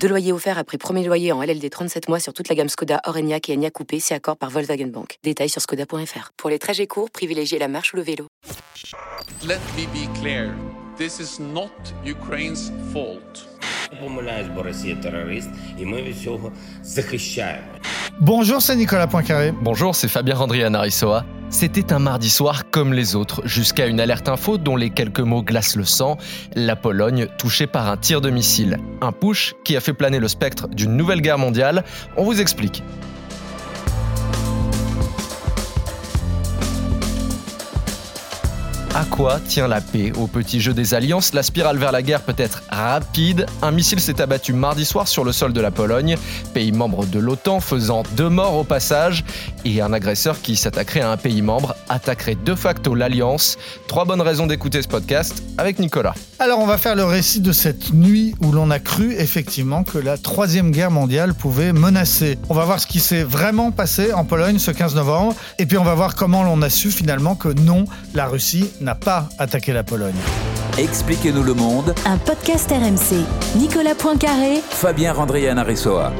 Deux loyers offerts après premier loyer en LLD 37 mois sur toute la gamme Skoda, Orenia et Enya Coupé, si accord par Volkswagen Bank. Détails sur skoda.fr. Pour les trajets courts, privilégiez la marche ou le vélo. Bonjour, c'est Nicolas Poincaré. Bonjour, c'est Fabien Randrian Arisoa. C'était un mardi soir comme les autres, jusqu'à une alerte info dont les quelques mots glacent le sang. La Pologne touchée par un tir de missile. Un push qui a fait planer le spectre d'une nouvelle guerre mondiale. On vous explique. À quoi tient la paix Au petit jeu des alliances, la spirale vers la guerre peut être rapide. Un missile s'est abattu mardi soir sur le sol de la Pologne, pays membre de l'OTAN, faisant deux morts au passage. Et un agresseur qui s'attaquerait à un pays membre attaquerait de facto l'alliance. Trois bonnes raisons d'écouter ce podcast avec Nicolas. Alors, on va faire le récit de cette nuit où l'on a cru effectivement que la Troisième Guerre mondiale pouvait menacer. On va voir ce qui s'est vraiment passé en Pologne ce 15 novembre. Et puis, on va voir comment l'on a su finalement que non, la Russie n'a pas attaqué la Pologne. Expliquez-nous le monde, Un podcast RMC. Nicolas Poincaré, Fabien Randrian Arissoa.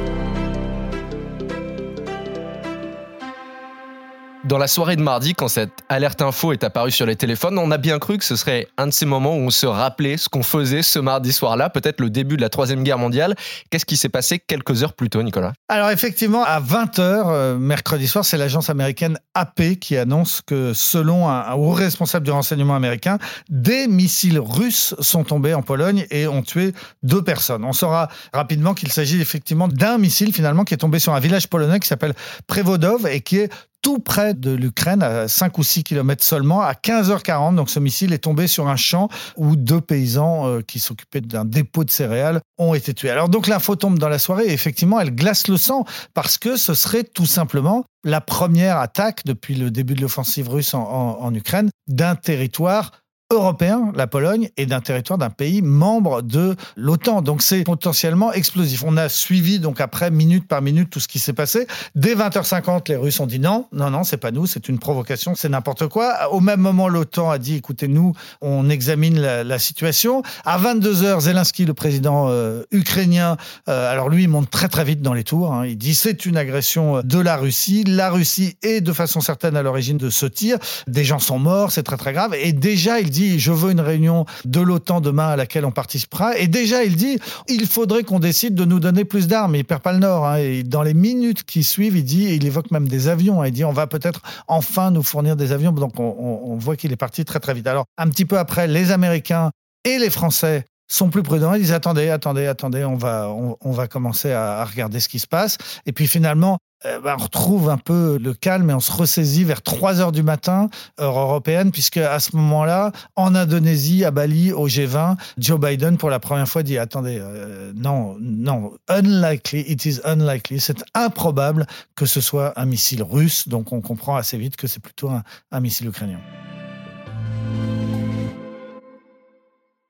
Dans la soirée de mardi, quand cette alerte info est apparue sur les téléphones, on a bien cru que ce serait un de ces moments où on se rappelait ce qu'on faisait ce mardi soir-là, peut-être le début de la Troisième Guerre mondiale. Qu'est-ce qui s'est passé quelques heures plus tôt, Nicolas? Alors effectivement, à 20h, mercredi soir, c'est l'agence américaine AP qui annonce que selon un, haut responsable du renseignement américain, des missiles russes sont tombés en Pologne et ont tué deux personnes. On saura rapidement qu'il s'agit effectivement d'un missile finalement qui est tombé sur un village polonais qui s'appelle Prevodov et qui est tout près de l'Ukraine, à 5 ou 6 kilomètres seulement, à 15h40. Donc ce missile est tombé sur un champ où deux paysans euh, qui s'occupaient d'un dépôt de céréales ont été tués. Alors donc l'info tombe dans la soirée et effectivement elle glace le sang parce que ce serait tout simplement la première attaque depuis le début de l'offensive russe en Ukraine d'un territoire européen, la Pologne, et d'un territoire d'un pays membre de l'OTAN. Donc c'est potentiellement explosif. On a suivi donc après minute par minute tout ce qui s'est passé. Dès 20h50, les Russes ont dit non, non, non, c'est pas nous, c'est une provocation, c'est n'importe quoi. Au même moment, l'OTAN a dit écoutez, nous, on examine la, situation. À 22h, Zelensky, le président euh, ukrainien, euh, alors lui, il monte très très vite dans les tours. hein. Il dit c'est une agression de la Russie. La Russie est de façon certaine à l'origine de ce tir. Des gens sont morts, c'est très très grave. Et déjà, il je veux une réunion de l'OTAN demain à laquelle on participera. Et déjà, il dit il faudrait qu'on décide de nous donner plus d'armes. Il perd pas le nord. hein. Et dans les minutes qui suivent, il dit il évoque même des avions. Il dit on va peut-être enfin nous fournir des avions. Donc on, voit qu'il est parti très très vite. Alors un petit peu après, les Américains et les Français sont plus prudents. Ils disent attendez, attendez, attendez, on va, on, va commencer à regarder ce qui se passe. Et puis finalement, euh, bah, on retrouve un peu le calme et on se ressaisit vers 3 heures du matin, heure européenne, puisque à ce moment-là, en Indonésie, à Bali, au G20, Joe Biden, pour la première fois, dit attendez, euh, non, non, unlikely, it is unlikely, c'est improbable que ce soit un missile russe. Donc on comprend assez vite que c'est plutôt un, un missile ukrainien.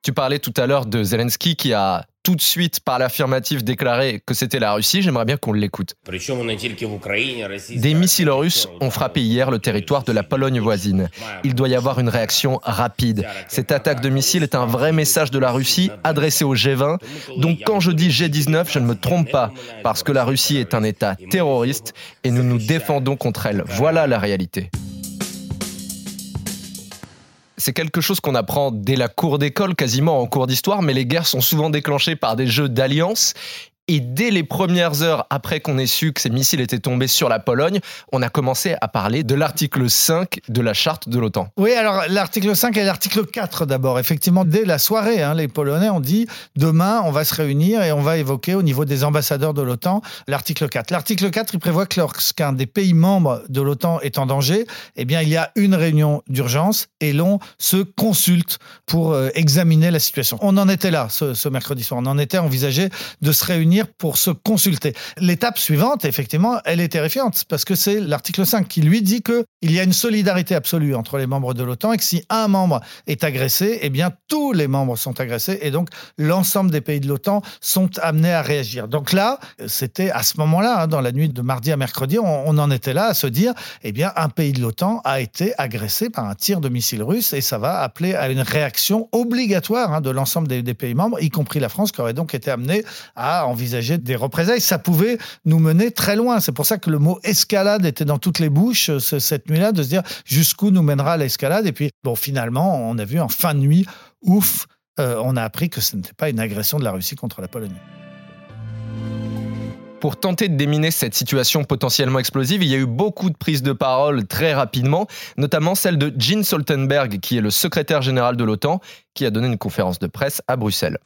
Tu parlais tout à l'heure de Zelensky qui a tout de suite par l'affirmative déclaré que c'était la Russie, j'aimerais bien qu'on l'écoute. Des missiles russes ont frappé hier le territoire de la Pologne voisine. Il doit y avoir une réaction rapide. Cette attaque de missiles est un vrai message de la Russie adressé au G20. Donc quand je dis G19, je ne me trompe pas, parce que la Russie est un État terroriste et nous nous défendons contre elle. Voilà la réalité. C'est quelque chose qu'on apprend dès la cour d'école, quasiment en cours d'histoire, mais les guerres sont souvent déclenchées par des jeux d'alliance. Et dès les premières heures après qu'on ait su que ces missiles étaient tombés sur la Pologne, on a commencé à parler de l'article 5 de la charte de l'OTAN. Oui, alors l'article 5 et l'article 4 d'abord. Effectivement, dès la soirée, hein, les Polonais ont dit demain, on va se réunir et on va évoquer au niveau des ambassadeurs de l'OTAN l'article 4. L'article 4, il prévoit que lorsqu'un des pays membres de l'OTAN est en danger, eh bien, il y a une réunion d'urgence et l'on se consulte pour euh, examiner la situation. On en était là ce, ce mercredi soir. On en était envisagé de se réunir pour se consulter. L'étape suivante, effectivement, elle est terrifiante parce que c'est l'article 5 qui lui dit que il y a une solidarité absolue entre les membres de l'OTAN et que si un membre est agressé, eh bien tous les membres sont agressés et donc l'ensemble des pays de l'OTAN sont amenés à réagir. Donc là, c'était à ce moment-là, hein, dans la nuit de mardi à mercredi, on, on en était là à se dire, eh bien un pays de l'OTAN a été agressé par un tir de missile russe et ça va appeler à une réaction obligatoire hein, de l'ensemble des, des pays membres, y compris la France, qui aurait donc été amenée à envisager des représailles. Ça pouvait nous mener très loin. C'est pour ça que le mot escalade était dans toutes les bouches ce- cette nuit-là, de se dire jusqu'où nous mènera l'escalade. Et puis, bon, finalement, on a vu en fin de nuit, ouf, euh, on a appris que ce n'était pas une agression de la Russie contre la Pologne. Pour tenter de déminer cette situation potentiellement explosive, il y a eu beaucoup de prises de parole très rapidement, notamment celle de Jens Stoltenberg, qui est le secrétaire général de l'OTAN, qui a donné une conférence de presse à Bruxelles.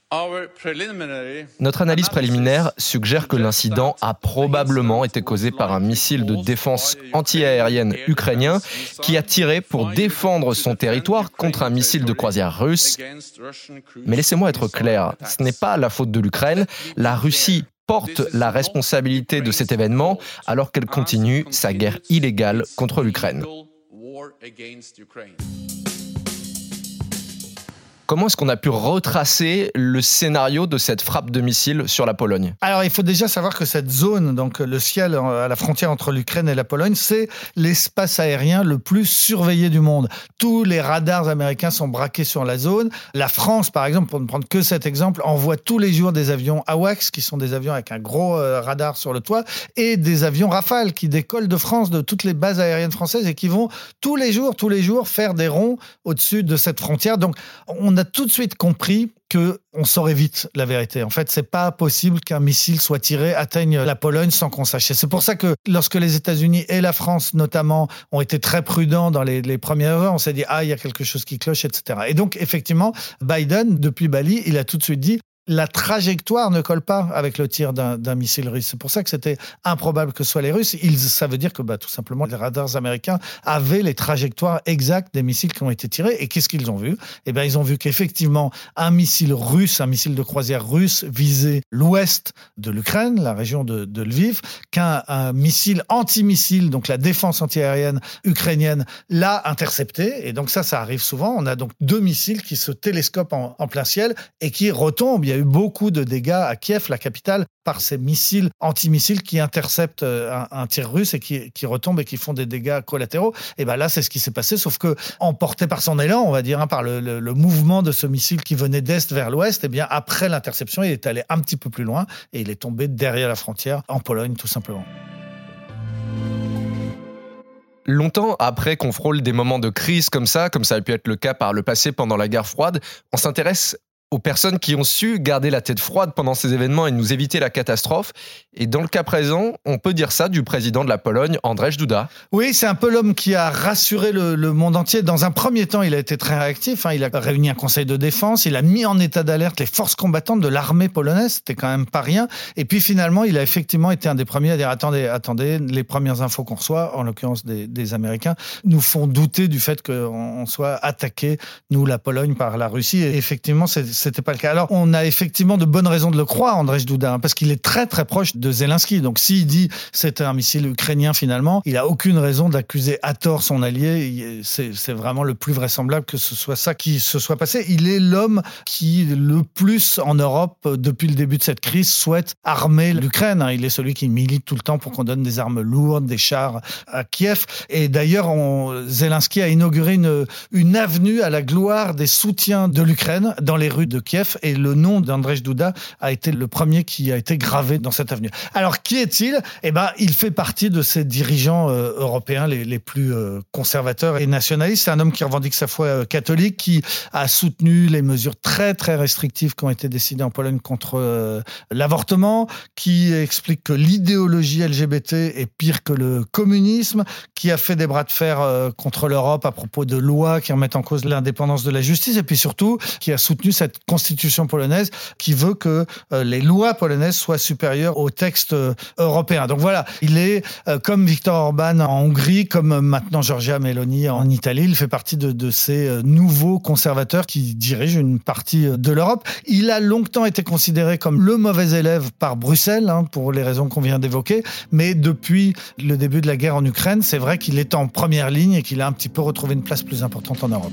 Notre analyse préliminaire suggère que l'incident a probablement été causé par un missile de défense antiaérienne ukrainien qui a tiré pour défendre son territoire contre un missile de croisière russe. Mais laissez-moi être clair, ce n'est pas la faute de l'Ukraine. La Russie porte la responsabilité de cet événement alors qu'elle continue sa guerre illégale contre l'Ukraine. Comment est-ce qu'on a pu retracer le scénario de cette frappe de missile sur la Pologne? Alors, il faut déjà savoir que cette zone, donc le ciel euh, à la frontière entre l'Ukraine et la Pologne, c'est l'espace aérien le plus surveillé du monde. Tous les radars américains sont braqués sur la zone. La France, par exemple, pour ne prendre que cet exemple, envoie tous les jours des avions AWACS, qui sont des avions avec un gros euh, radar sur le toit, et des avions Rafale qui décollent de France, de toutes les bases aériennes françaises, et qui vont tous les jours, tous les jours, faire des ronds au-dessus de cette frontière. Donc, on a tout de suite compris que on saurait vite la vérité. En fait, c'est pas possible qu'un missile soit tiré atteigne la Pologne sans qu'on sache. C'est pour ça que lorsque les États-Unis et la France notamment ont été très prudents dans les, les premières heures, on s'est dit ah il y a quelque chose qui cloche, etc. Et donc effectivement, Biden depuis Bali, il a tout de suite dit la trajectoire ne colle pas avec le tir d'un missile russe. C'est pour ça que c'était improbable que ce soit les Russes. Ça veut dire que bah, tout simplement les radars américains avaient les trajectoires exactes des missiles qui ont été tirés. Et qu'est-ce qu'ils ont vu? Eh bien, ils ont vu qu'effectivement un missile russe, un missile de croisière russe visait l'ouest de l'Ukraine, la région de, Lviv, qu'un un missile antimissile, donc la défense antiaérienne ukrainienne, l'a intercepté. Et donc ça, ça arrive souvent. On a donc deux missiles qui se télescopent en, en plein ciel et qui retombent. Il y a beaucoup de dégâts à Kiev, la capitale, par ces missiles antimissiles qui interceptent euh, un, tir russe et qui, retombent et qui font des dégâts collatéraux. Et ben là, c'est ce qui s'est passé, sauf que emporté par son élan, on va dire, hein, par le, le- le mouvement de ce missile qui venait d'est vers l'ouest, et bien après l'interception, il est allé un petit peu plus loin et il est tombé derrière la frontière en Pologne, tout simplement. Longtemps après qu'on frôle des moments de crise comme ça, comme ça a pu être le cas par le passé pendant la guerre froide, on s'intéresse aux personnes qui ont su garder la tête froide pendant ces événements et nous éviter la catastrophe. Et dans le cas présent, on peut dire ça du président de la Pologne, Andrzej Duda. Oui, c'est un peu l'homme qui a rassuré le, monde entier. Dans un premier temps, il a été très réactif. hein. Il a réuni un conseil de défense. Il a mis en état d'alerte les forces combattantes de l'armée polonaise. C'était quand même pas rien. Et puis finalement, il a effectivement été un des premiers à dire attendez, attendez, les premières infos qu'on reçoit, en l'occurrence des, des Américains, nous font douter du fait qu'on on soit attaqué, nous, la Pologne, par la Russie. Et effectivement, c'est- c'était pas le cas. Alors, on a effectivement de bonnes raisons de le croire, Andrzej Duda, hein, parce qu'il est très très proche de Zelensky. Donc, s'il dit c'est un missile ukrainien finalement, il a aucune raison d'accuser à tort son allié. C'est vraiment le plus vraisemblable que ce soit ça qui se soit passé. Il est l'homme qui, le plus en Europe, euh, depuis le début de cette crise, souhaite armer l'Ukraine. hein. Il est celui qui milite tout le temps pour qu'on donne des armes lourdes, des chars à Kiev. Et d'ailleurs, Zelensky a inauguré une, une avenue à la gloire des soutiens de l'Ukraine dans les rues de Kiev. Et le nom d'Andrzej Duda a été le premier qui a été gravé dans cette avenue. Alors, qui est-il? Eh ben, il fait partie de ces dirigeants euh, européens les, plus euh, conservateurs et nationalistes. C'est un homme qui revendique sa foi euh, catholique, qui a soutenu les mesures très très restrictives qui ont été décidées en Pologne contre l'avortement, qui explique que l'idéologie LGBT est pire que le communisme, qui a fait des bras de fer contre l'Europe à propos de lois qui remettent en cause l'indépendance de la justice, et puis surtout qui a soutenu cette constitution polonaise qui veut que euh, les lois polonaises soient supérieures aux textes euh, européens. Donc voilà, il est euh, comme Viktor Orban en Hongrie, comme maintenant Giorgia Meloni en Italie, il fait partie de, ces nouveaux conservateurs qui dirigent une partie de l'Europe. Il a longtemps été considéré comme le mauvais élève par Bruxelles, hein, pour les raisons qu'on vient d'évoquer, mais depuis le début de la guerre en Ukraine, c'est vrai qu'il est en première ligne et qu'il a un petit peu retrouvé une place plus importante en Europe.